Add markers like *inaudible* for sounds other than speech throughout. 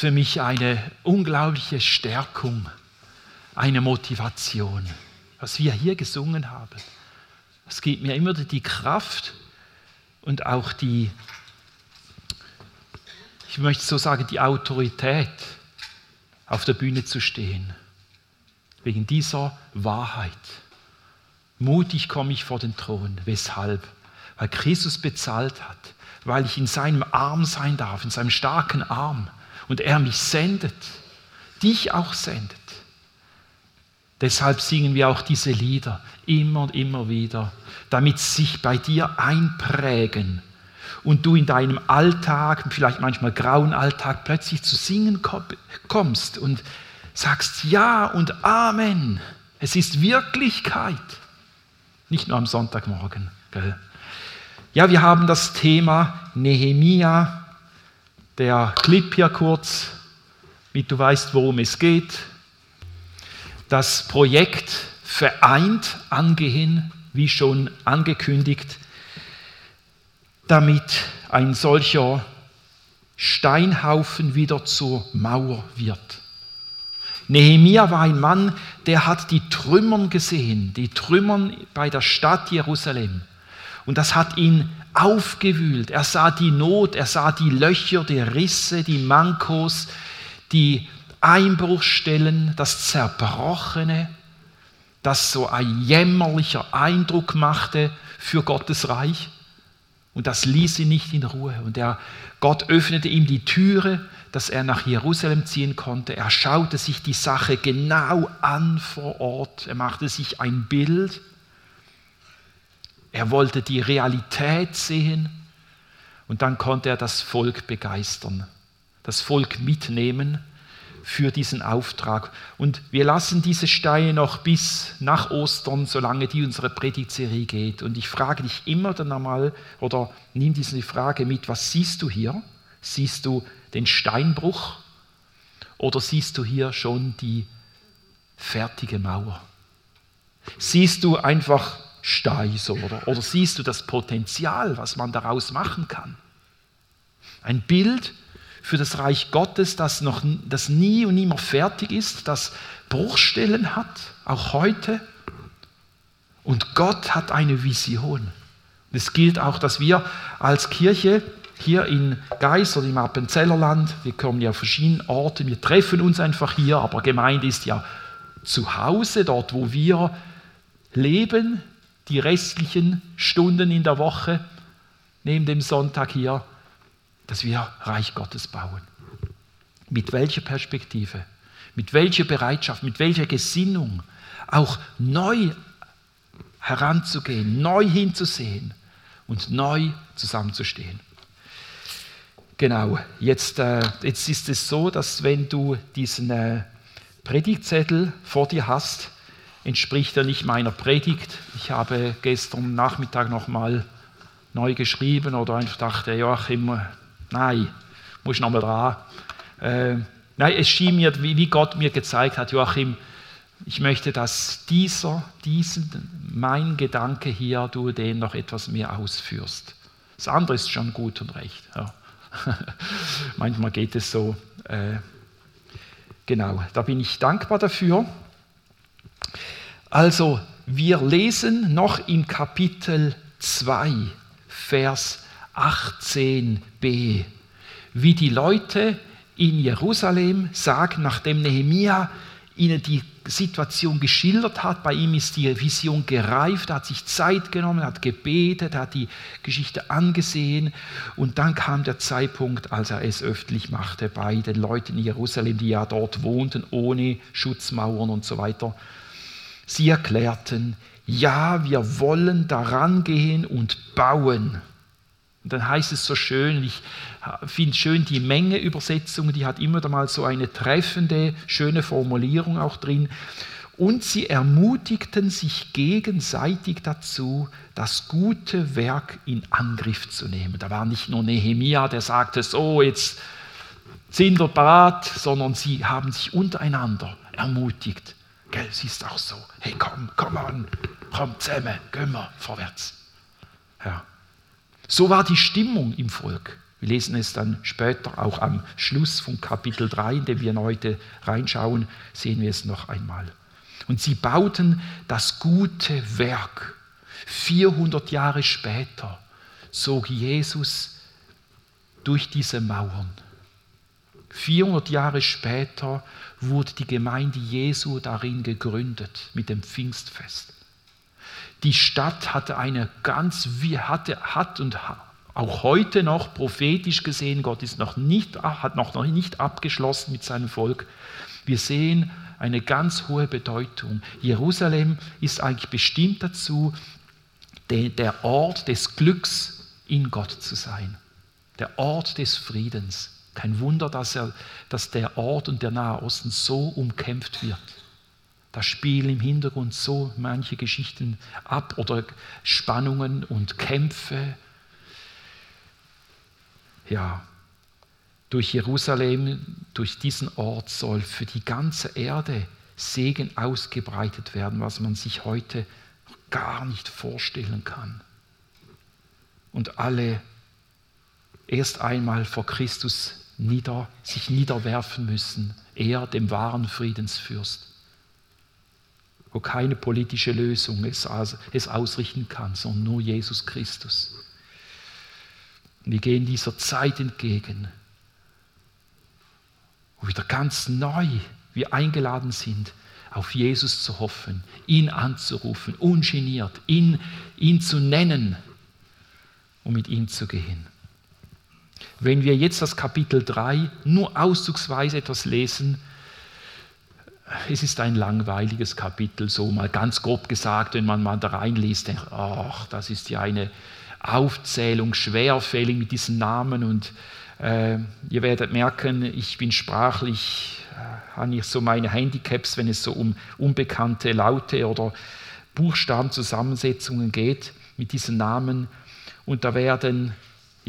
für mich eine unglaubliche Stärkung, eine Motivation, was wir hier gesungen haben. Es gibt mir immer die Kraft und auch die, ich möchte so sagen, die Autorität, auf der Bühne zu stehen. Wegen dieser Wahrheit. Mutig komme ich vor den Thron. Weshalb? Weil Christus bezahlt hat, weil ich in seinem Arm sein darf, in seinem starken Arm und er mich sendet, dich auch sendet. Deshalb singen wir auch diese Lieder immer und immer wieder, damit sie sich bei dir einprägen und du in deinem Alltag, vielleicht manchmal grauen Alltag, plötzlich zu singen kommst und sagst Ja und Amen. Es ist Wirklichkeit. Nicht nur am Sonntagmorgen. Gell? Ja, wir haben das Thema Nehemia, der Clip hier kurz, damit du weißt, worum es geht. Das Projekt vereint angehen, wie schon angekündigt, damit ein solcher Steinhaufen wieder zur Mauer wird. Nehemia war ein Mann, der hat die Trümmern gesehen, die Trümmern bei der Stadt Jerusalem. Und das hat ihn aufgewühlt. Er sah die Not, er sah die Löcher, die Risse, die Mankos, die Einbruchstellen, das Zerbrochene, das so ein jämmerlicher Eindruck machte für Gottes Reich. Und das ließ ihn nicht in Ruhe. Und er, Gott öffnete ihm die Türe dass er nach Jerusalem ziehen konnte. Er schaute sich die Sache genau an vor Ort. Er machte sich ein Bild. Er wollte die Realität sehen. Und dann konnte er das Volk begeistern, das Volk mitnehmen für diesen Auftrag. Und wir lassen diese Steine noch bis nach Ostern, solange die unsere Predigtserie geht. Und ich frage dich immer dann einmal, oder nimm diese Frage mit, was siehst du hier? Siehst du den Steinbruch oder siehst du hier schon die fertige Mauer? Siehst du einfach Steise oder, oder siehst du das Potenzial, was man daraus machen kann? Ein Bild für das Reich Gottes, das, noch, das nie und nimmer fertig ist, das Bruchstellen hat, auch heute. Und Gott hat eine Vision. Es gilt auch, dass wir als Kirche hier in Geis oder im Appenzellerland, wir kommen ja auf verschiedenen Orten, wir treffen uns einfach hier, aber Gemeinde ist ja zu Hause, dort wo wir leben, die restlichen Stunden in der Woche, neben dem Sonntag hier, dass wir Reich Gottes bauen. Mit welcher Perspektive, mit welcher Bereitschaft, mit welcher Gesinnung, auch neu heranzugehen, neu hinzusehen und neu zusammenzustehen. Genau, jetzt, äh, jetzt ist es so, dass wenn du diesen äh, Predigtzettel vor dir hast, entspricht er nicht meiner Predigt. Ich habe gestern Nachmittag nochmal neu geschrieben oder einfach dachte, Joachim, nein, muss nochmal dran. Äh, nein, es schien mir, wie, wie Gott mir gezeigt hat, Joachim, ich möchte, dass dieser, diesen, mein Gedanke hier, du den noch etwas mehr ausführst. Das andere ist schon gut und recht. Ja. *laughs* Manchmal geht es so. Äh, genau, da bin ich dankbar dafür. Also, wir lesen noch im Kapitel 2, Vers 18b, wie die Leute in Jerusalem sagen, nachdem Nehemia ihnen die Situation geschildert hat. Bei ihm ist die Vision gereift, er hat sich Zeit genommen, hat gebetet, hat die Geschichte angesehen und dann kam der Zeitpunkt, als er es öffentlich machte bei den Leuten in Jerusalem, die ja dort wohnten, ohne Schutzmauern und so weiter. Sie erklärten, ja, wir wollen daran gehen und bauen. Und dann heißt es so schön, ich finde schön die Menge-Übersetzung, die hat immer mal so eine treffende, schöne Formulierung auch drin. Und sie ermutigten sich gegenseitig dazu, das gute Werk in Angriff zu nehmen. Da war nicht nur Nehemia, der sagte, so, jetzt sind wir parat, sondern sie haben sich untereinander ermutigt. Gell, sie ist auch so, hey komm, komm an, komm zusammen, gehen wir vorwärts. Ja. So war die Stimmung im Volk. Wir lesen es dann später, auch am Schluss von Kapitel 3, in dem wir heute reinschauen, sehen wir es noch einmal. Und sie bauten das gute Werk. 400 Jahre später zog Jesus durch diese Mauern. 400 Jahre später wurde die Gemeinde Jesu darin gegründet mit dem Pfingstfest. Die Stadt hatte eine ganz, hatte, hat und auch heute noch prophetisch gesehen, Gott ist noch nicht, hat noch nicht abgeschlossen mit seinem Volk. Wir sehen eine ganz hohe Bedeutung. Jerusalem ist eigentlich bestimmt dazu, der Ort des Glücks in Gott zu sein, der Ort des Friedens. Kein Wunder, dass, er, dass der Ort und der Nahe Osten so umkämpft wird. Da spielen im Hintergrund so manche Geschichten ab oder Spannungen und Kämpfe. Ja, durch Jerusalem, durch diesen Ort soll für die ganze Erde Segen ausgebreitet werden, was man sich heute gar nicht vorstellen kann. Und alle erst einmal vor Christus nieder, sich niederwerfen müssen, er dem wahren Friedensfürst wo keine politische Lösung es, es ausrichten kann, sondern nur Jesus Christus. Wir gehen dieser Zeit entgegen, wo wieder ganz neu wir eingeladen sind, auf Jesus zu hoffen, ihn anzurufen, ungeniert, ihn, ihn zu nennen und mit ihm zu gehen. Wenn wir jetzt das Kapitel 3 nur auszugsweise etwas lesen, es ist ein langweiliges Kapitel, so mal ganz grob gesagt, wenn man mal da reinliest, denkt, ach, das ist ja eine Aufzählung, schwerfällig mit diesen Namen und äh, ihr werdet merken, ich bin sprachlich, äh, habe ich so meine Handicaps, wenn es so um unbekannte Laute oder Buchstabenzusammensetzungen geht mit diesen Namen. Und da werden,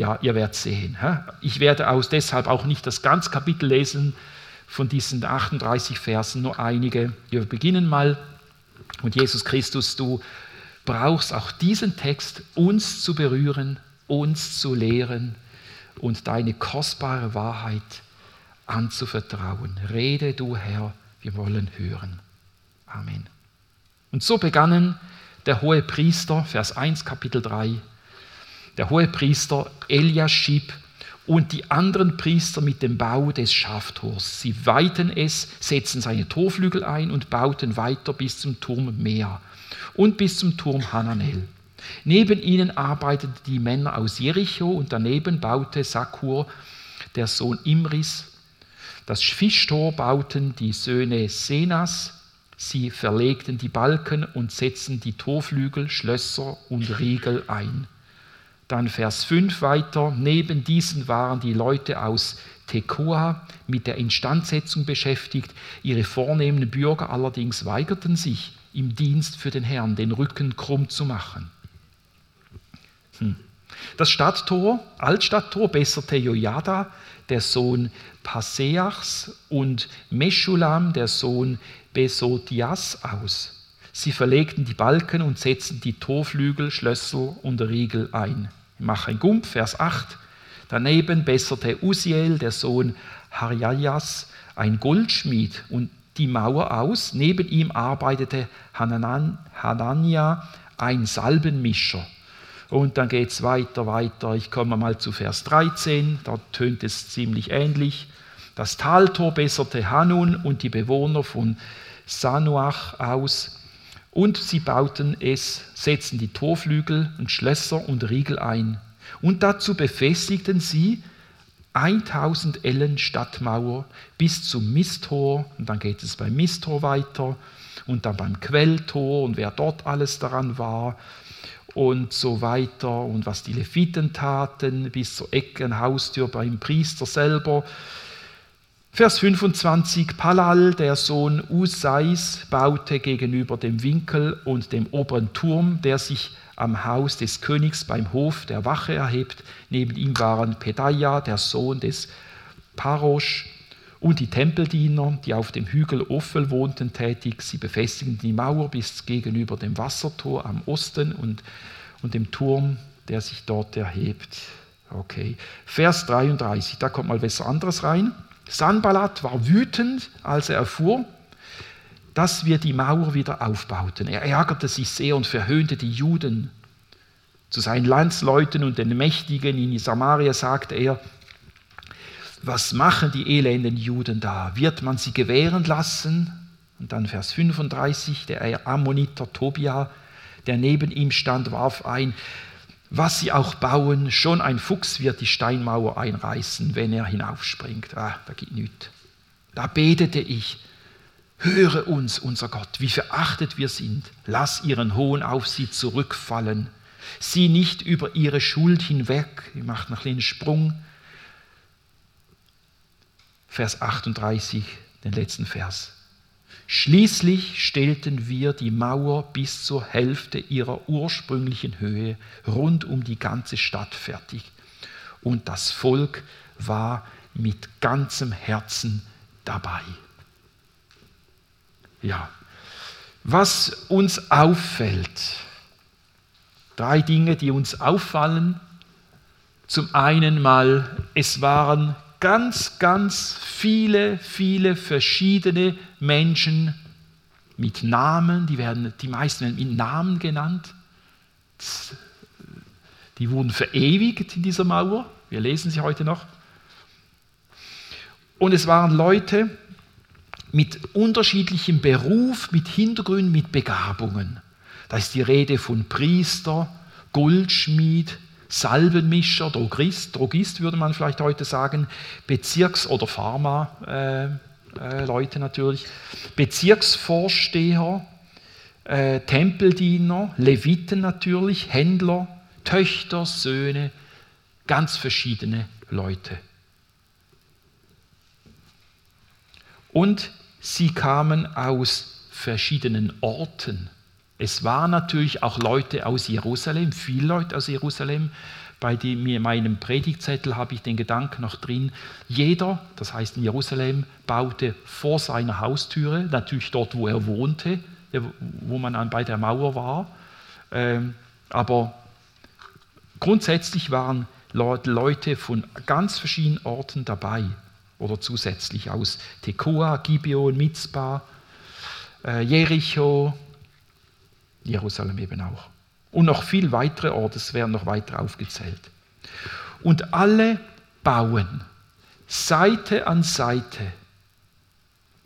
ja, ihr werdet sehen. Ich werde aus deshalb auch nicht das ganze Kapitel lesen, von diesen 38 Versen nur einige. Wir beginnen mal. Und Jesus Christus, du brauchst auch diesen Text, uns zu berühren, uns zu lehren und deine kostbare Wahrheit anzuvertrauen. Rede du Herr, wir wollen hören. Amen. Und so begannen der hohe Priester, Vers 1, Kapitel 3, der hohe Priester Eliaschib und die anderen Priester mit dem Bau des Schaftors. Sie weiten es, setzten seine Torflügel ein und bauten weiter bis zum Turm Meer und bis zum Turm Hananel. Neben ihnen arbeiteten die Männer aus Jericho und daneben baute Sakur, der Sohn Imris. Das Fischtor bauten die Söhne Senas. Sie verlegten die Balken und setzten die Torflügel, Schlösser und Riegel ein. Dann Vers 5 weiter. Neben diesen waren die Leute aus Tekoa mit der Instandsetzung beschäftigt. Ihre vornehmen Bürger allerdings weigerten sich, im Dienst für den Herrn den Rücken krumm zu machen. Hm. Das Stadttor, Altstadttor, besserte Jojada, der Sohn Paseachs, und Meschulam, der Sohn Besotias, aus. Sie verlegten die Balken und setzten die Torflügel, Schlösser und Riegel ein. Mach ein Gump, Vers 8. Daneben besserte Usiel, der Sohn Harjajas, ein Goldschmied und die Mauer aus. Neben ihm arbeitete Hanan, Hanania, ein Salbenmischer. Und dann geht es weiter, weiter. Ich komme mal zu Vers 13, da tönt es ziemlich ähnlich. Das Taltor besserte Hanun und die Bewohner von Sanuach aus. Und sie bauten es, setzten die Torflügel und Schlösser und Riegel ein. Und dazu befestigten sie 1000 Ellen Stadtmauer bis zum Misttor. Und dann geht es beim Misttor weiter und dann beim Quelltor und wer dort alles daran war und so weiter und was die Leviten taten bis zur Ecke, Haustür beim Priester selber Vers 25, Palal, der Sohn Usais, baute gegenüber dem Winkel und dem oberen Turm, der sich am Haus des Königs beim Hof der Wache erhebt. Neben ihm waren Pedaja, der Sohn des Parosch, und die Tempeldiener, die auf dem Hügel Ophel wohnten, tätig. Sie befestigten die Mauer bis gegenüber dem Wassertor am Osten und, und dem Turm, der sich dort erhebt. Okay. Vers 33, da kommt mal was anderes rein. Sanballat war wütend, als er erfuhr, dass wir die Mauer wieder aufbauten. Er ärgerte sich sehr und verhöhnte die Juden. Zu seinen Landsleuten und den Mächtigen in Samaria sagte er, was machen die elenden Juden da? Wird man sie gewähren lassen? Und dann Vers 35, der Ammoniter Tobia, der neben ihm stand, warf ein, was sie auch bauen, schon ein Fuchs wird die Steinmauer einreißen, wenn er hinaufspringt. Ah, da geht nichts. Da betete ich, höre uns, unser Gott, wie verachtet wir sind. Lass ihren Hohn auf sie zurückfallen. Sieh nicht über ihre Schuld hinweg. Macht noch einen Sprung. Vers 38, den letzten Vers. Schließlich stellten wir die Mauer bis zur Hälfte ihrer ursprünglichen Höhe rund um die ganze Stadt fertig. Und das Volk war mit ganzem Herzen dabei. Ja, was uns auffällt, drei Dinge, die uns auffallen. Zum einen mal, es waren ganz, ganz viele, viele verschiedene Menschen mit Namen, die, werden, die meisten werden mit Namen genannt. Die wurden verewigt in dieser Mauer. Wir lesen sie heute noch. Und es waren Leute mit unterschiedlichem Beruf, mit Hintergründen, mit Begabungen. Da ist die Rede von Priester, Goldschmied, Salbenmischer, Drogist, Drogist würde man vielleicht heute sagen, Bezirks- oder Pharma-Leute äh, äh, natürlich, Bezirksvorsteher, äh, Tempeldiener, Leviten natürlich, Händler, Töchter, Söhne, ganz verschiedene Leute. Und sie kamen aus verschiedenen Orten. Es waren natürlich auch Leute aus Jerusalem, viele Leute aus Jerusalem. Bei dem, meinem Predigtzettel habe ich den Gedanken noch drin, jeder, das heißt in Jerusalem, baute vor seiner Haustüre, natürlich dort, wo er wohnte, wo man bei der Mauer war. Ähm, aber grundsätzlich waren Leute von ganz verschiedenen Orten dabei oder zusätzlich aus Tekoa, Gibeon, Mitzbah, äh, Jericho, Jerusalem eben auch. Und noch viel weitere Orte, es werden noch weiter aufgezählt. Und alle bauen Seite an Seite.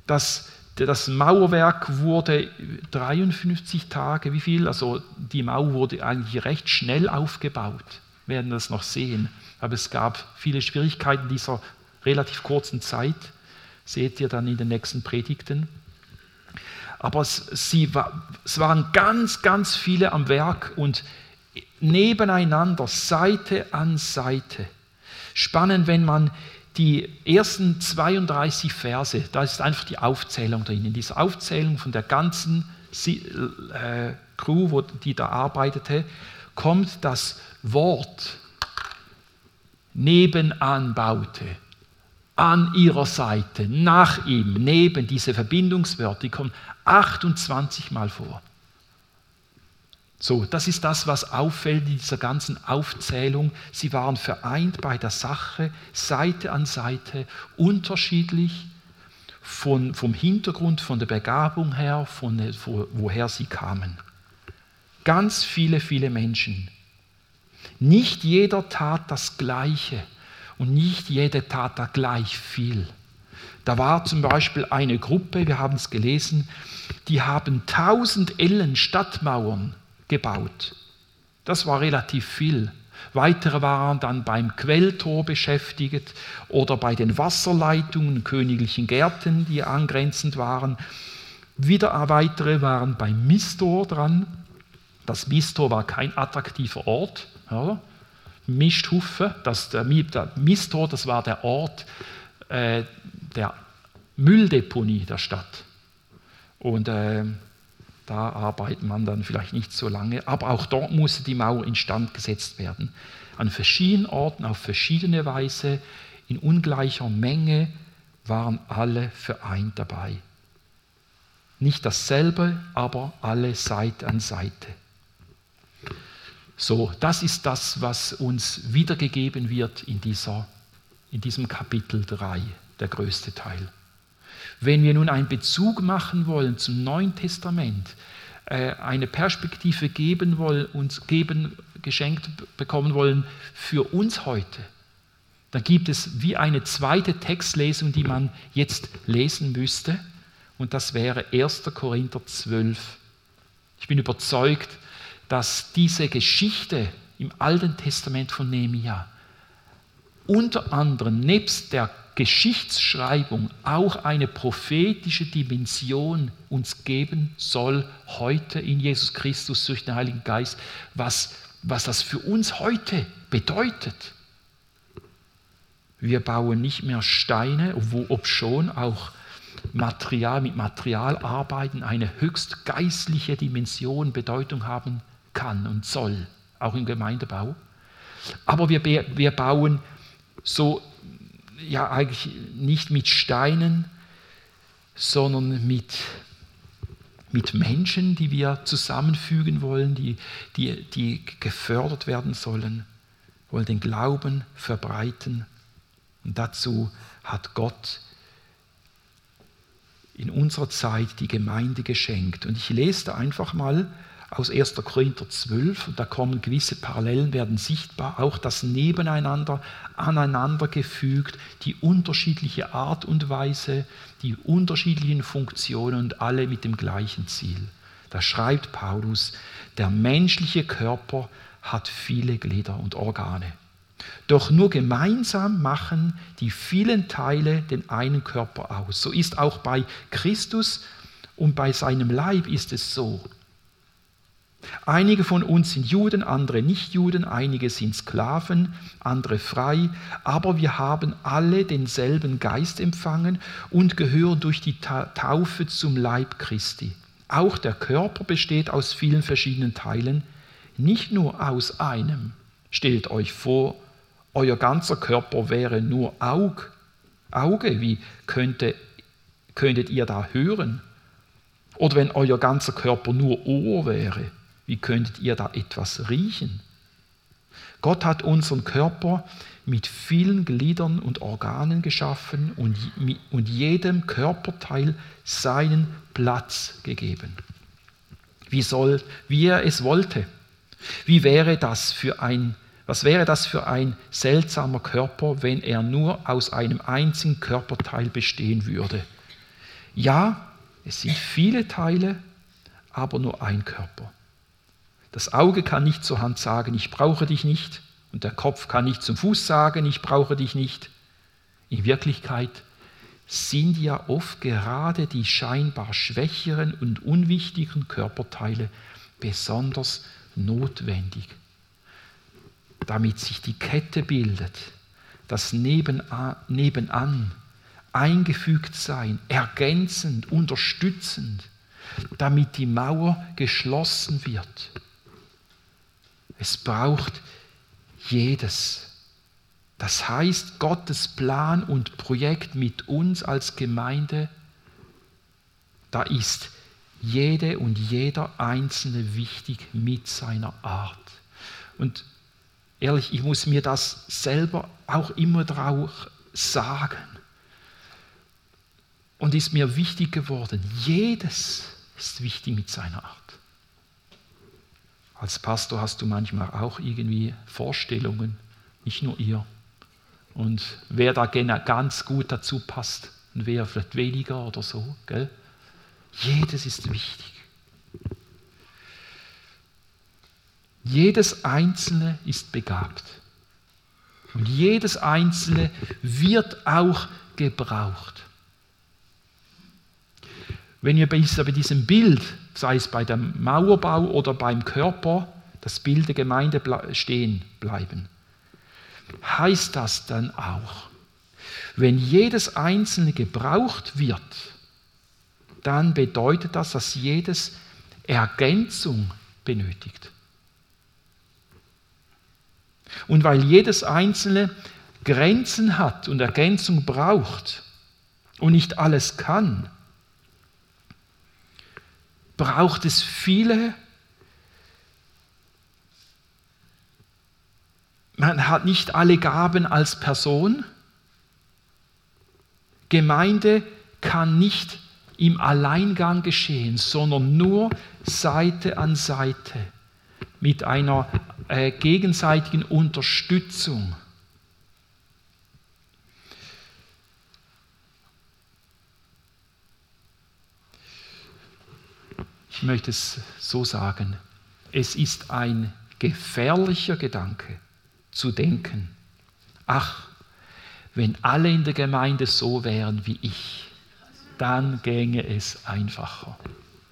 Das, das Mauerwerk wurde 53 Tage, wie viel? Also die Mauer wurde eigentlich recht schnell aufgebaut. Wir werden das noch sehen. Aber es gab viele Schwierigkeiten dieser relativ kurzen Zeit. Seht ihr dann in den nächsten Predigten. Aber es, sie, es waren ganz, ganz viele am Werk und nebeneinander, Seite an Seite. Spannend, wenn man die ersten 32 Verse, da ist einfach die Aufzählung drin. In dieser Aufzählung von der ganzen äh, Crew, die da arbeitete, kommt das Wort nebenan baute an ihrer Seite, nach ihm, neben diese Verbindungswörter, kommen 28 Mal vor. So, das ist das, was auffällt in dieser ganzen Aufzählung. Sie waren vereint bei der Sache, Seite an Seite, unterschiedlich von, vom Hintergrund, von der Begabung her, von woher sie kamen. Ganz viele, viele Menschen. Nicht jeder tat das Gleiche und nicht jede tat da gleich viel. Da war zum Beispiel eine Gruppe, wir haben es gelesen, die haben 1000 Ellen Stadtmauern gebaut. Das war relativ viel. Weitere waren dann beim Quelltor beschäftigt oder bei den Wasserleitungen, königlichen Gärten, die angrenzend waren. Wieder weitere waren beim Mistor dran. Das Mistor war kein attraktiver Ort. Ja. Misthuffe, das, der, der Mistor, das war der Ort äh, der Mülldeponie der Stadt. Und äh, da arbeitet man dann vielleicht nicht so lange, aber auch dort musste die Mauer instand gesetzt werden. An verschiedenen Orten, auf verschiedene Weise, in ungleicher Menge waren alle vereint dabei. Nicht dasselbe, aber alle Seite an Seite. So, das ist das, was uns wiedergegeben wird in, dieser, in diesem Kapitel 3, der größte Teil. Wenn wir nun einen Bezug machen wollen zum Neuen Testament, äh, eine Perspektive geben wollen, uns geben, geschenkt bekommen wollen für uns heute, dann gibt es wie eine zweite Textlesung, die man jetzt lesen müsste. Und das wäre 1. Korinther 12. Ich bin überzeugt, dass diese Geschichte im Alten Testament von Nehemia unter anderem nebst der Geschichtsschreibung auch eine prophetische Dimension uns geben soll, heute in Jesus Christus durch den Heiligen Geist, was, was das für uns heute bedeutet. Wir bauen nicht mehr Steine, wo, ob schon auch Material mit Material arbeiten, eine höchst geistliche Dimension, Bedeutung haben kann und soll, auch im Gemeindebau. Aber wir, wir bauen so, ja eigentlich nicht mit Steinen, sondern mit, mit Menschen, die wir zusammenfügen wollen, die, die, die gefördert werden sollen, wollen den Glauben verbreiten. Und dazu hat Gott in unserer Zeit die Gemeinde geschenkt. Und ich lese da einfach mal aus 1. Korinther 12, und da kommen gewisse Parallelen, werden sichtbar, auch das Nebeneinander, aneinandergefügt, die unterschiedliche Art und Weise, die unterschiedlichen Funktionen und alle mit dem gleichen Ziel. Da schreibt Paulus, der menschliche Körper hat viele Glieder und Organe. Doch nur gemeinsam machen die vielen Teile den einen Körper aus. So ist auch bei Christus und bei seinem Leib ist es so. Einige von uns sind Juden, andere nicht Juden, einige sind Sklaven, andere frei, aber wir haben alle denselben Geist empfangen und gehören durch die Taufe zum Leib Christi. Auch der Körper besteht aus vielen verschiedenen Teilen, nicht nur aus einem. Stellt euch vor, euer ganzer Körper wäre nur Aug, Auge, wie könnte, könntet ihr da hören? Oder wenn euer ganzer Körper nur Ohr wäre, wie könntet ihr da etwas riechen? Gott hat unseren Körper mit vielen Gliedern und Organen geschaffen und, und jedem Körperteil seinen Platz gegeben. Wie, soll, wie er es wollte. Wie wäre das für ein, was wäre das für ein seltsamer Körper, wenn er nur aus einem einzigen Körperteil bestehen würde? Ja, es sind viele Teile, aber nur ein Körper. Das Auge kann nicht zur Hand sagen, ich brauche dich nicht. Und der Kopf kann nicht zum Fuß sagen, ich brauche dich nicht. In Wirklichkeit sind ja oft gerade die scheinbar schwächeren und unwichtigen Körperteile besonders notwendig, damit sich die Kette bildet, das Nebenan, eingefügt sein, ergänzend, unterstützend, damit die Mauer geschlossen wird es braucht jedes. Das heißt, Gottes Plan und Projekt mit uns als Gemeinde, da ist jede und jeder Einzelne wichtig mit seiner Art. Und ehrlich, ich muss mir das selber auch immer drauf sagen. Und ist mir wichtig geworden, jedes ist wichtig mit seiner Art. Als Pastor hast du manchmal auch irgendwie Vorstellungen, nicht nur ihr. Und wer da ganz gut dazu passt und wer vielleicht weniger oder so. Gell? Jedes ist wichtig. Jedes Einzelne ist begabt. Und jedes Einzelne wird auch gebraucht. Wenn wir bei diesem Bild sei es bei dem Mauerbau oder beim Körper, das Bild der Gemeinde stehen bleiben. Heißt das dann auch, wenn jedes Einzelne gebraucht wird, dann bedeutet das, dass jedes Ergänzung benötigt. Und weil jedes Einzelne Grenzen hat und Ergänzung braucht und nicht alles kann, braucht es viele man hat nicht alle Gaben als Person. Gemeinde kann nicht im Alleingang geschehen, sondern nur Seite an Seite mit einer äh, gegenseitigen Unterstützung. Ich möchte es so sagen, es ist ein gefährlicher Gedanke zu denken, ach, wenn alle in der Gemeinde so wären wie ich, dann gänge es einfacher.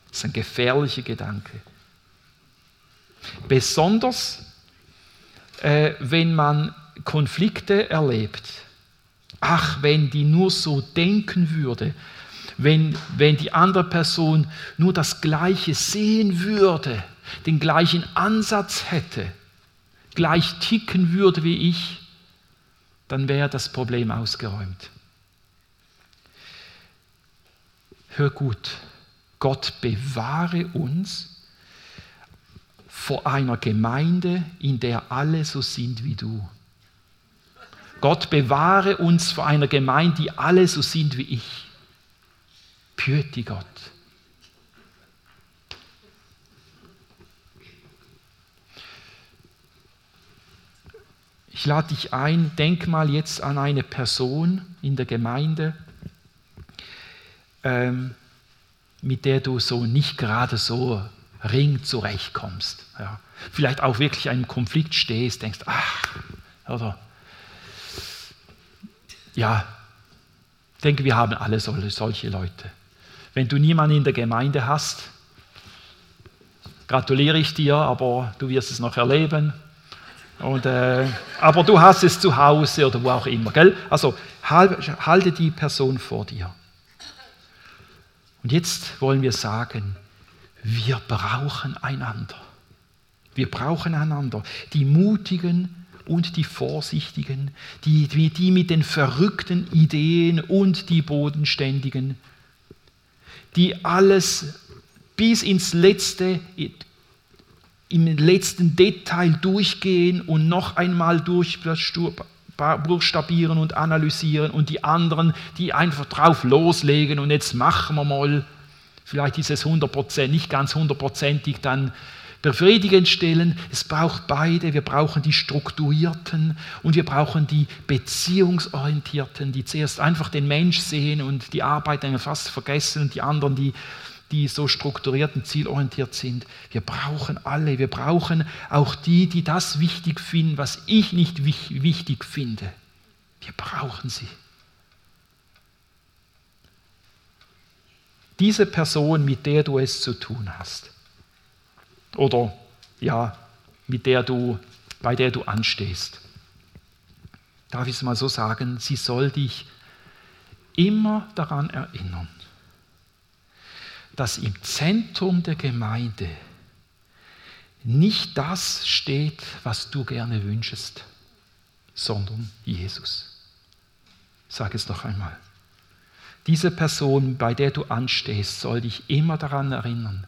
Das ist ein gefährlicher Gedanke. Besonders, äh, wenn man Konflikte erlebt. Ach, wenn die nur so denken würde, wenn, wenn die andere Person nur das Gleiche sehen würde, den gleichen Ansatz hätte, gleich ticken würde wie ich, dann wäre das Problem ausgeräumt. Hör gut, Gott bewahre uns vor einer Gemeinde, in der alle so sind wie du. Gott bewahre uns vor einer Gemeinde, die alle so sind wie ich. Püti Gott. Ich lade dich ein, denk mal jetzt an eine Person in der Gemeinde, ähm, mit der du so nicht gerade so ring zurechtkommst. Ja. Vielleicht auch wirklich einem Konflikt stehst, denkst, ach, oder ja, ich denke, wir haben alle solche Leute. Wenn du niemanden in der Gemeinde hast, gratuliere ich dir, aber du wirst es noch erleben. Und, äh, aber du hast es zu Hause oder wo auch immer. Gell? Also halte die Person vor dir. Und jetzt wollen wir sagen, wir brauchen einander. Wir brauchen einander. Die Mutigen und die Vorsichtigen, die, die mit den verrückten Ideen und die Bodenständigen, die alles bis ins letzte, im letzten Detail durchgehen und noch einmal durchbuchstabieren und analysieren und die anderen, die einfach drauf loslegen und jetzt machen wir mal, vielleicht ist es 100%, nicht ganz hundertprozentig dann befriedigend stellen. Es braucht beide. Wir brauchen die strukturierten und wir brauchen die beziehungsorientierten, die zuerst einfach den Mensch sehen und die Arbeit dann fast vergessen und die anderen, die die so strukturiert und zielorientiert sind. Wir brauchen alle. Wir brauchen auch die, die das wichtig finden, was ich nicht wichtig finde. Wir brauchen sie. Diese Person, mit der du es zu tun hast. Oder ja, mit der du, bei der du anstehst. Darf ich es mal so sagen, sie soll dich immer daran erinnern, dass im Zentrum der Gemeinde nicht das steht, was du gerne wünschest, sondern Jesus. Sag es noch einmal. Diese Person, bei der du anstehst, soll dich immer daran erinnern,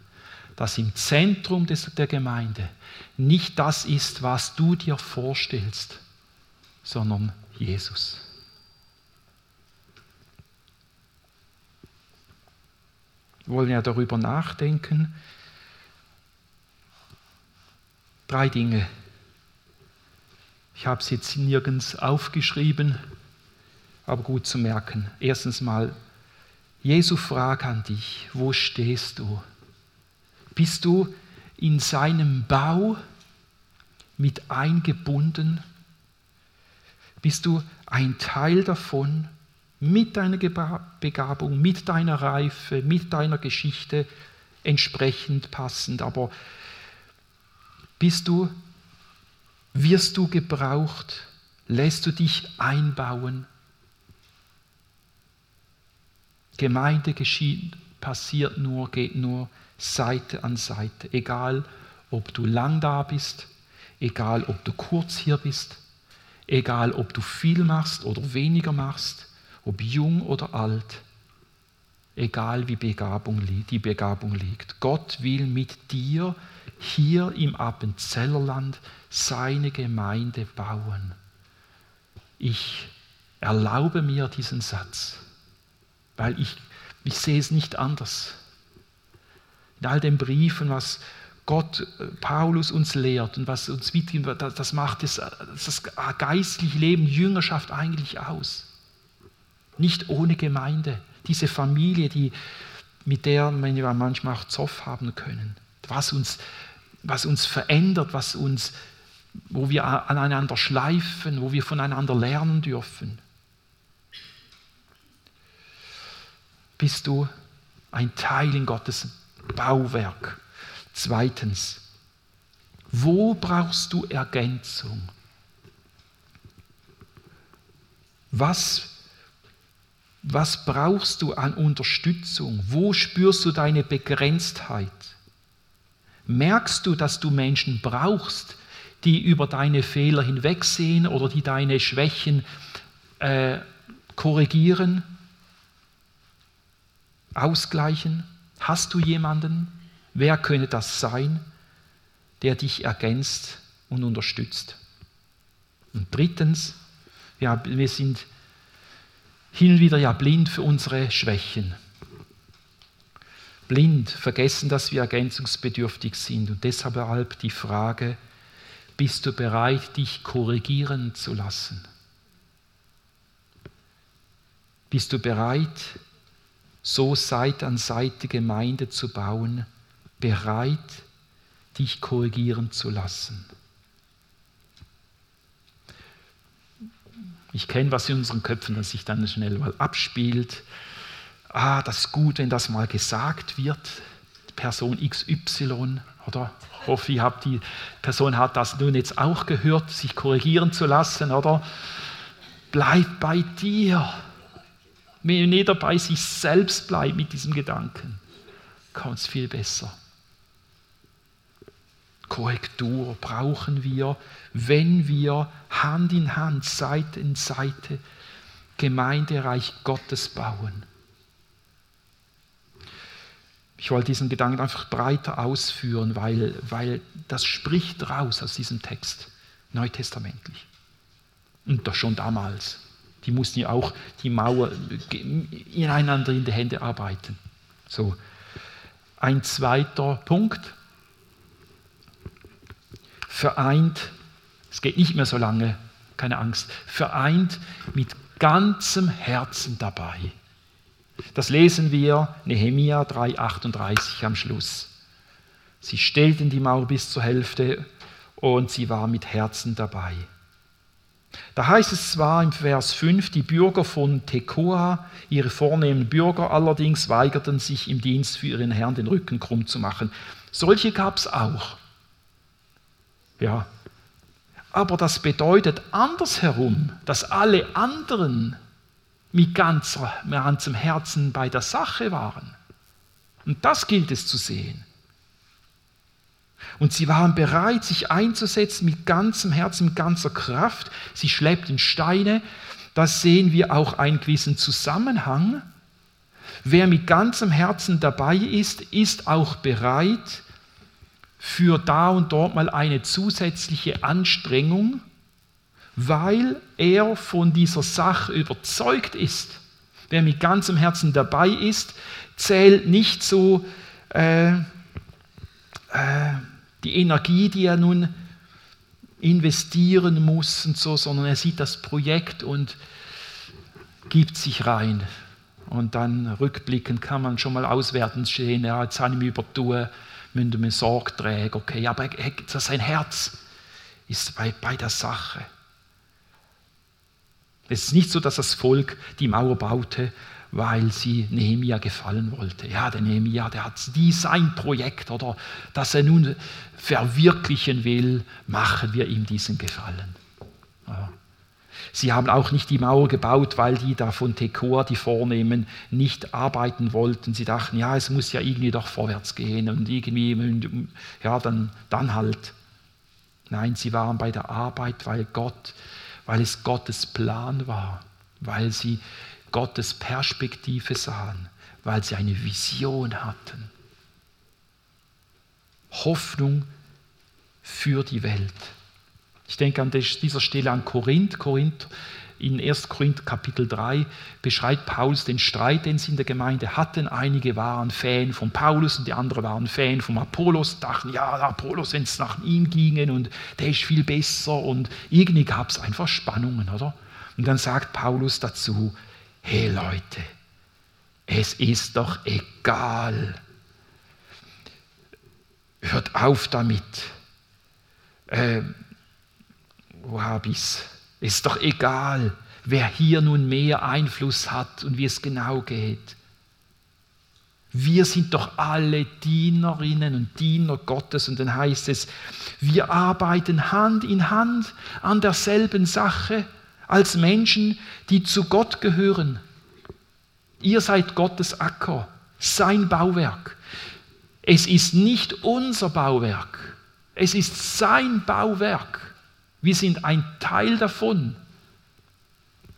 dass im Zentrum des, der Gemeinde nicht das ist, was du dir vorstellst, sondern Jesus. Wir wollen ja darüber nachdenken. Drei Dinge. Ich habe es jetzt nirgends aufgeschrieben, aber gut zu merken. Erstens mal, Jesu Frage an dich, wo stehst du? Bist du in seinem Bau mit eingebunden? Bist du ein Teil davon? mit deiner Begabung, mit deiner Reife, mit deiner Geschichte entsprechend passend. Aber bist du, wirst du gebraucht? Lässt du dich einbauen? Gemeinde geschieht, passiert nur, geht nur Seite an Seite. Egal, ob du lang da bist, egal, ob du kurz hier bist, egal, ob du viel machst oder weniger machst ob jung oder alt. egal wie Begabung, die Begabung liegt. Gott will mit dir hier im Appenzellerland seine Gemeinde bauen. Ich erlaube mir diesen Satz, weil ich, ich sehe es nicht anders. In all den Briefen, was Gott, äh, Paulus uns lehrt und was uns mitgibt, das macht das, das geistliche Leben, Jüngerschaft eigentlich aus. Nicht ohne Gemeinde. Diese Familie, die, mit der wir manchmal auch Zoff haben können. Was uns, was uns verändert, was uns, wo wir aneinander schleifen, wo wir voneinander lernen dürfen. Bist du ein Teil in Gottes Bauwerk? Zweitens, wo brauchst du Ergänzung? Was, was brauchst du an Unterstützung? Wo spürst du deine Begrenztheit? Merkst du, dass du Menschen brauchst, die über deine Fehler hinwegsehen oder die deine Schwächen äh, korrigieren, ausgleichen? Hast du jemanden? Wer könnte das sein, der dich ergänzt und unterstützt? Und drittens, ja, wir sind hin und wieder ja blind für unsere Schwächen. Blind, vergessen, dass wir ergänzungsbedürftig sind. Und deshalb die Frage, bist du bereit, dich korrigieren zu lassen? Bist du bereit, so Seite an Seite Gemeinde zu bauen, bereit, dich korrigieren zu lassen. Ich kenne, was in unseren Köpfen das sich dann schnell mal abspielt. Ah, das ist gut, wenn das mal gesagt wird. Person XY, oder? Ich hoffe, ich habe die Person hat das nun jetzt auch gehört, sich korrigieren zu lassen, oder? Bleib bei dir. Wenn jeder bei sich selbst bleibt mit diesem Gedanken, kommt es viel besser. Korrektur brauchen wir, wenn wir Hand in Hand, Seite in Seite Gemeindereich Gottes bauen. Ich wollte diesen Gedanken einfach breiter ausführen, weil, weil das spricht raus aus diesem Text, neutestamentlich. Und doch schon damals. Die mussten ja auch die Mauer ineinander in die Hände arbeiten. So. Ein zweiter Punkt, vereint, es geht nicht mehr so lange, keine Angst, vereint mit ganzem Herzen dabei. Das lesen wir Nehemia 3,38 am Schluss. Sie stellten die Mauer bis zur Hälfte und sie war mit Herzen dabei. Da heißt es zwar im Vers 5, die Bürger von Tekoa, ihre vornehmen Bürger allerdings weigerten sich im Dienst für ihren Herrn den Rücken krumm zu machen. Solche gab es auch. Ja. Aber das bedeutet andersherum, dass alle anderen mit ganzem Herzen bei der Sache waren. Und das gilt es zu sehen. Und sie waren bereit, sich einzusetzen mit ganzem Herzen, mit ganzer Kraft. Sie schleppten Steine. Da sehen wir auch einen gewissen Zusammenhang. Wer mit ganzem Herzen dabei ist, ist auch bereit, für da und dort mal eine zusätzliche Anstrengung, weil er von dieser Sache überzeugt ist. Wer mit ganzem Herzen dabei ist, zählt nicht so äh, äh, die Energie, die er nun investieren muss und so, sondern er sieht das Projekt und gibt sich rein. Und dann rückblickend kann man schon mal auswerten sehen, ja, jetzt habe ich mich übertun, müssen wir Sorge tragen. Okay, aber sein Herz ist bei, bei der Sache. Es ist nicht so, dass das Volk die Mauer baute, weil sie Nehemia gefallen wollte. Ja, der Nehemia, der hat die sein Projekt oder das er nun verwirklichen will, machen wir ihm diesen Gefallen. Ja. Sie haben auch nicht die Mauer gebaut, weil die da von Tekoa, die Vornehmen, nicht arbeiten wollten. Sie dachten, ja, es muss ja irgendwie doch vorwärts gehen und irgendwie, ja, dann, dann halt. Nein, sie waren bei der Arbeit, weil Gott, weil es Gottes Plan war, weil sie Gottes Perspektive sahen, weil sie eine Vision hatten. Hoffnung für die Welt. Ich denke an dieser Stelle an Korinth. Korinth in 1. Korinth Kapitel 3 beschreibt Paulus den Streit, den sie in der Gemeinde hatten. Einige waren Fan von Paulus und die anderen waren Fan von Apollos, dachten, ja, Apollos, wenn es nach ihm ginge und der ist viel besser und irgendwie gab es einfach Spannungen, oder? Und dann sagt Paulus dazu, hey Leute, es ist doch egal. Hört auf damit. Ähm, wo habe ich es? Ist doch egal, wer hier nun mehr Einfluss hat und wie es genau geht. Wir sind doch alle Dienerinnen und Diener Gottes und dann heißt es, wir arbeiten Hand in Hand an derselben Sache als Menschen, die zu Gott gehören. Ihr seid Gottes Acker, sein Bauwerk. Es ist nicht unser Bauwerk, es ist sein Bauwerk. Wir sind ein Teil davon.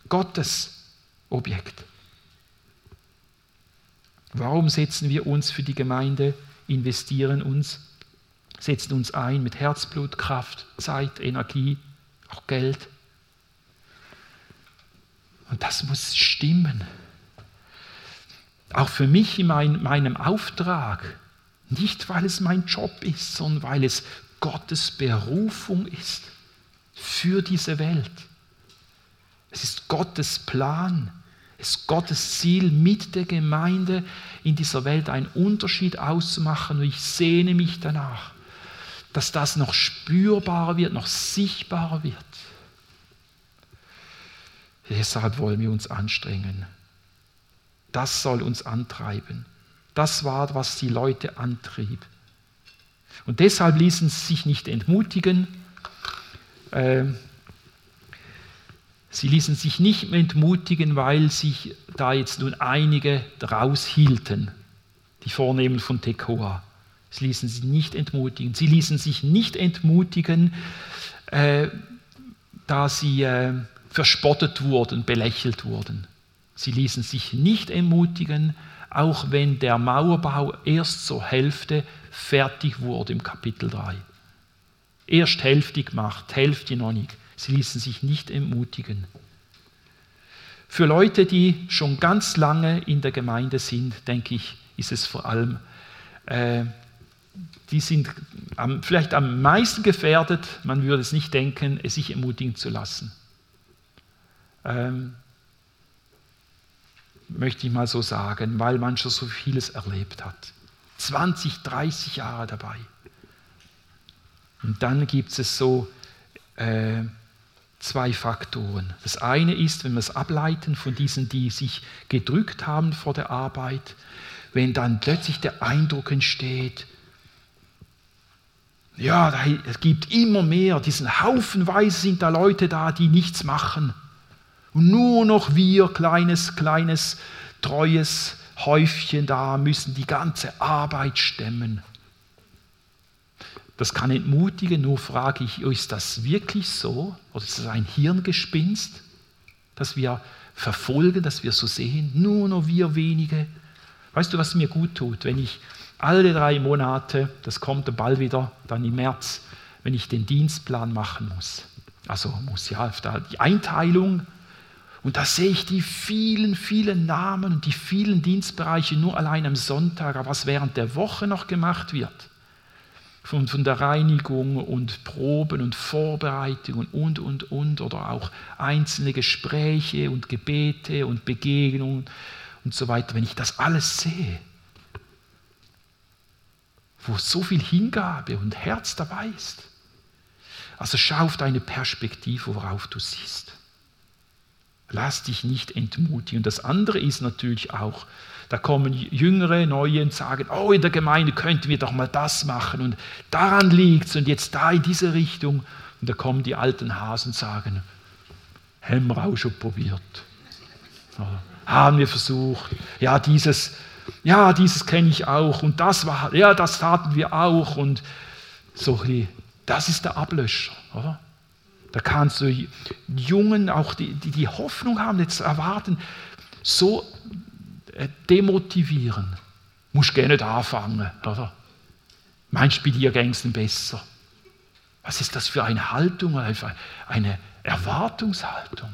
Gottes Objekt. Warum setzen wir uns für die Gemeinde, investieren uns, setzen uns ein mit Herzblut, Kraft, Zeit, Energie, auch Geld? Und das muss stimmen. Auch für mich in mein, meinem Auftrag. Nicht, weil es mein Job ist, sondern weil es Gottes Berufung ist für diese Welt. Es ist Gottes Plan, es ist Gottes Ziel, mit der Gemeinde in dieser Welt einen Unterschied auszumachen. Und ich sehne mich danach, dass das noch spürbarer wird, noch sichtbarer wird. Deshalb wollen wir uns anstrengen. Das soll uns antreiben. Das war, was die Leute antrieb. Und deshalb ließen sie sich nicht entmutigen, ähm, sie ließen sich nicht entmutigen, weil sich da jetzt nun einige raushielten, die Vornehmen von Tekoa. Sie ließen sich nicht entmutigen. Sie ließen sich nicht entmutigen, äh, da sie äh, verspottet wurden, belächelt wurden. Sie ließen sich nicht entmutigen, auch wenn der Mauerbau erst zur Hälfte fertig wurde im Kapitel 3 erst Hälfte gemacht, Hälfte noch nicht. Sie ließen sich nicht entmutigen. Für Leute, die schon ganz lange in der Gemeinde sind, denke ich, ist es vor allem, äh, die sind am, vielleicht am meisten gefährdet, man würde es nicht denken, es sich ermutigen zu lassen. Ähm, möchte ich mal so sagen, weil man schon so vieles erlebt hat. 20, 30 Jahre dabei. Und dann gibt es so äh, zwei Faktoren. Das eine ist, wenn wir es ableiten von diesen, die sich gedrückt haben vor der Arbeit, wenn dann plötzlich der Eindruck entsteht, ja, es gibt immer mehr, diesen Haufenweise sind da Leute da, die nichts machen. Und nur noch wir, kleines, kleines, treues Häufchen da, müssen die ganze Arbeit stemmen. Das kann entmutigen, nur frage ich, ist das wirklich so? Oder ist das ein Hirngespinst, das wir verfolgen, das wir so sehen? Nur noch wir wenige. Weißt du, was mir gut tut, wenn ich alle drei Monate, das kommt bald wieder, dann im März, wenn ich den Dienstplan machen muss. Also muss ja die Einteilung. Und da sehe ich die vielen, vielen Namen und die vielen Dienstbereiche nur allein am Sonntag, aber was während der Woche noch gemacht wird von, von der Reinigung und Proben und Vorbereitungen und, und, und, oder auch einzelne Gespräche und Gebete und Begegnungen und so weiter, wenn ich das alles sehe, wo so viel Hingabe und Herz dabei ist. Also schau auf deine Perspektive, worauf du siehst. Lass dich nicht entmutigen. Und das andere ist natürlich auch, da kommen Jüngere, Neue und sagen, oh, in der Gemeinde könnten wir doch mal das machen und daran liegt es und jetzt da in diese Richtung. Und da kommen die alten Hasen und sagen, haben auch schon probiert. Haben wir versucht. Ja, dieses, ja, dieses kenne ich auch und das war, ja, das taten wir auch und so, das ist der Ablöscher, oder? Da kannst du Jungen auch die, die, die Hoffnung haben, jetzt erwarten, so äh, demotivieren. Musst gerne nicht anfangen, oder? Meinst du, bei dir ging es besser? Was ist das für eine Haltung, eine Erwartungshaltung?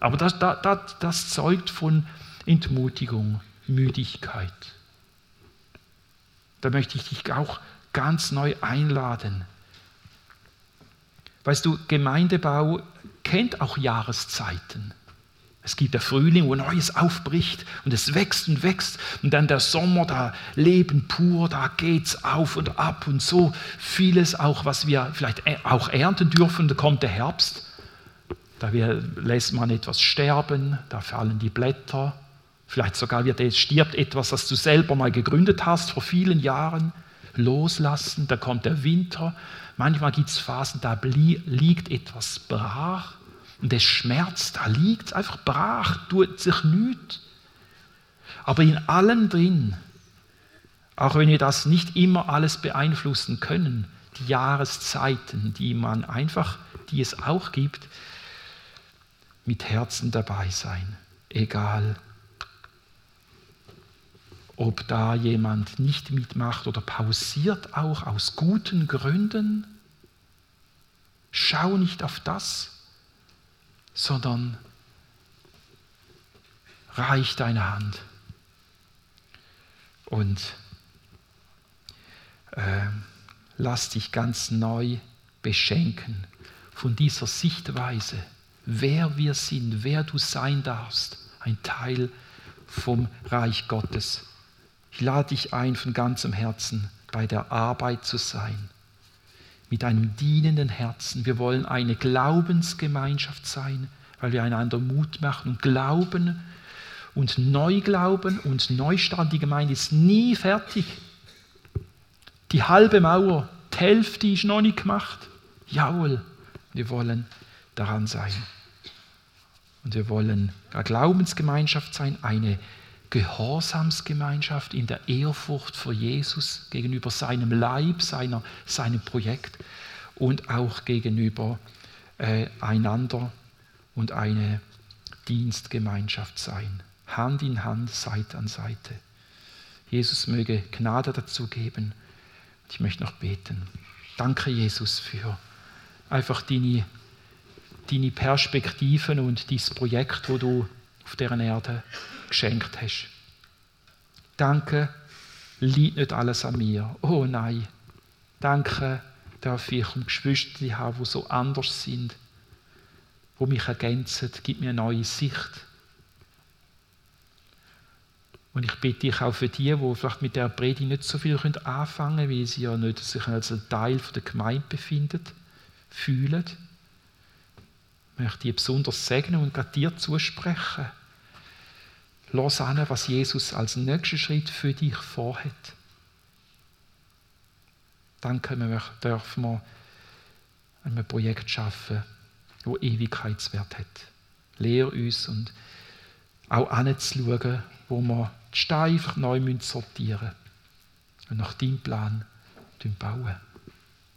Aber das, das, das zeugt von Entmutigung, Müdigkeit. Da möchte ich dich auch ganz neu einladen. Weißt du, Gemeindebau kennt auch Jahreszeiten. Es gibt der Frühling, wo Neues aufbricht und es wächst und wächst. Und dann der Sommer, da Leben pur, da geht's auf und ab und so vieles auch, was wir vielleicht auch ernten dürfen. Da kommt der Herbst, da lässt man etwas sterben, da fallen die Blätter. Vielleicht sogar wird, stirbt etwas, das du selber mal gegründet hast vor vielen Jahren. Loslassen, da kommt der Winter. Manchmal gibt es Phasen, da liegt etwas brach und es schmerzt, da liegt einfach brach, tut sich nichts. Aber in allem drin, auch wenn wir das nicht immer alles beeinflussen können, die Jahreszeiten, die man einfach, die es auch gibt, mit Herzen dabei sein, egal ob da jemand nicht mitmacht oder pausiert auch aus guten Gründen. Schau nicht auf das, sondern reich deine Hand und äh, lass dich ganz neu beschenken von dieser Sichtweise, wer wir sind, wer du sein darfst, ein Teil vom Reich Gottes. Ich lade dich ein, von ganzem Herzen bei der Arbeit zu sein mit einem dienenden Herzen. Wir wollen eine Glaubensgemeinschaft sein, weil wir einander Mut machen und glauben und neu glauben und Neustart. Die Gemeinde ist nie fertig. Die halbe Mauer, die Hälfte ist noch nicht gemacht. Jawohl, wir wollen daran sein. Und wir wollen eine Glaubensgemeinschaft sein, eine Gehorsamsgemeinschaft in der Ehrfurcht vor Jesus gegenüber seinem Leib, seiner, seinem Projekt und auch gegenüber äh, einander und eine Dienstgemeinschaft sein. Hand in Hand, Seite an Seite. Jesus möge Gnade dazu geben. Ich möchte noch beten. Danke, Jesus, für einfach deine, deine Perspektiven und dieses Projekt, wo du auf deren Erde geschenkt hast. Danke, liegt nicht alles an mir. Oh nein. Danke, darf ich um Geschwister haben, die so anders sind, die mich ergänzen. Gib mir eine neue Sicht. Und ich bitte dich auch für die, die vielleicht mit der Predigt nicht so viel anfangen können, weil sie ja nicht sich als ein Teil der Gemeinde befinden, fühlen. Ich möchte die besonders segnen und gerade dir zusprechen. Lass an, was Jesus als nächsten Schritt für dich vorhat. Danke, wir dürfen wir ein Projekt schaffen, das Ewigkeitswert hat. Lehr uns und auch anzuschauen, wo wir die Steine neu sortieren müssen und nach deinem Plan bauen.